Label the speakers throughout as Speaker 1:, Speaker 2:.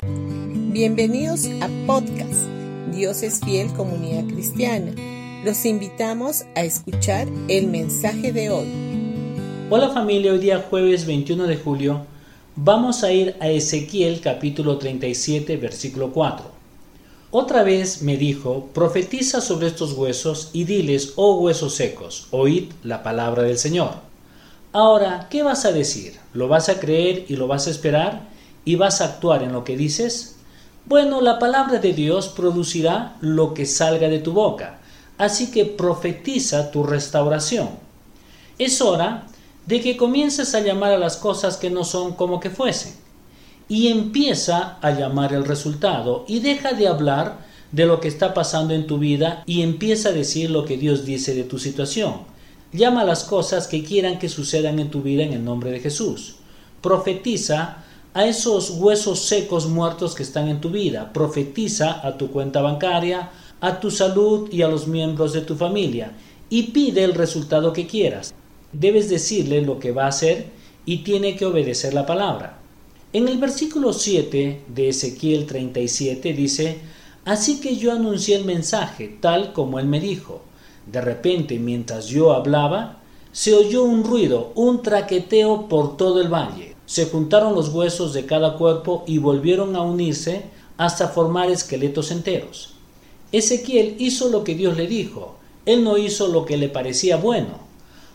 Speaker 1: Bienvenidos a podcast Dios es fiel comunidad cristiana. Los invitamos a escuchar el mensaje de hoy.
Speaker 2: Hola familia, hoy día jueves 21 de julio vamos a ir a Ezequiel capítulo 37 versículo 4. Otra vez me dijo, profetiza sobre estos huesos y diles, oh huesos secos, oíd la palabra del Señor. Ahora, ¿qué vas a decir? ¿Lo vas a creer y lo vas a esperar? ¿Y vas a actuar en lo que dices? Bueno, la palabra de Dios producirá lo que salga de tu boca, así que profetiza tu restauración. Es hora de que comiences a llamar a las cosas que no son como que fuesen, y empieza a llamar el resultado, y deja de hablar de lo que está pasando en tu vida y empieza a decir lo que Dios dice de tu situación. Llama las cosas que quieran que sucedan en tu vida en el nombre de Jesús. Profetiza a esos huesos secos muertos que están en tu vida. Profetiza a tu cuenta bancaria, a tu salud y a los miembros de tu familia y pide el resultado que quieras. Debes decirle lo que va a hacer y tiene que obedecer la palabra. En el versículo 7 de Ezequiel 37 dice, Así que yo anuncié el mensaje tal como él me dijo. De repente, mientras yo hablaba, se oyó un ruido, un traqueteo por todo el valle se juntaron los huesos de cada cuerpo y volvieron a unirse hasta formar esqueletos enteros. Ezequiel hizo lo que Dios le dijo, él no hizo lo que le parecía bueno.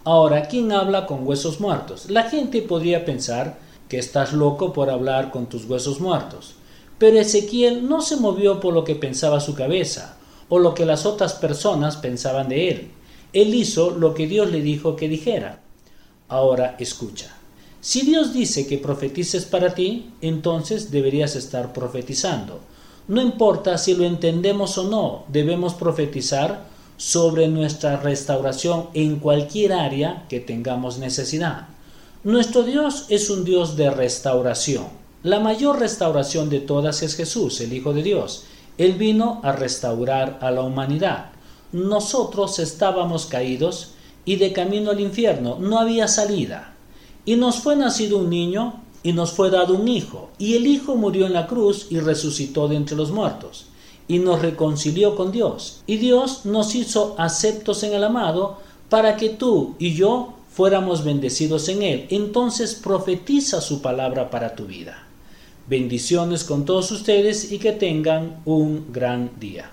Speaker 2: Ahora, ¿quién habla con huesos muertos? La gente podría pensar que estás loco por hablar con tus huesos muertos. Pero Ezequiel no se movió por lo que pensaba su cabeza o lo que las otras personas pensaban de él. Él hizo lo que Dios le dijo que dijera. Ahora escucha. Si Dios dice que profetices para ti, entonces deberías estar profetizando. No importa si lo entendemos o no, debemos profetizar sobre nuestra restauración en cualquier área que tengamos necesidad. Nuestro Dios es un Dios de restauración. La mayor restauración de todas es Jesús, el Hijo de Dios. Él vino a restaurar a la humanidad. Nosotros estábamos caídos y de camino al infierno. No había salida. Y nos fue nacido un niño y nos fue dado un hijo, y el hijo murió en la cruz y resucitó de entre los muertos, y nos reconcilió con Dios. Y Dios nos hizo aceptos en el amado para que tú y yo fuéramos bendecidos en él. Entonces profetiza su palabra para tu vida. Bendiciones con todos ustedes y que tengan un gran día.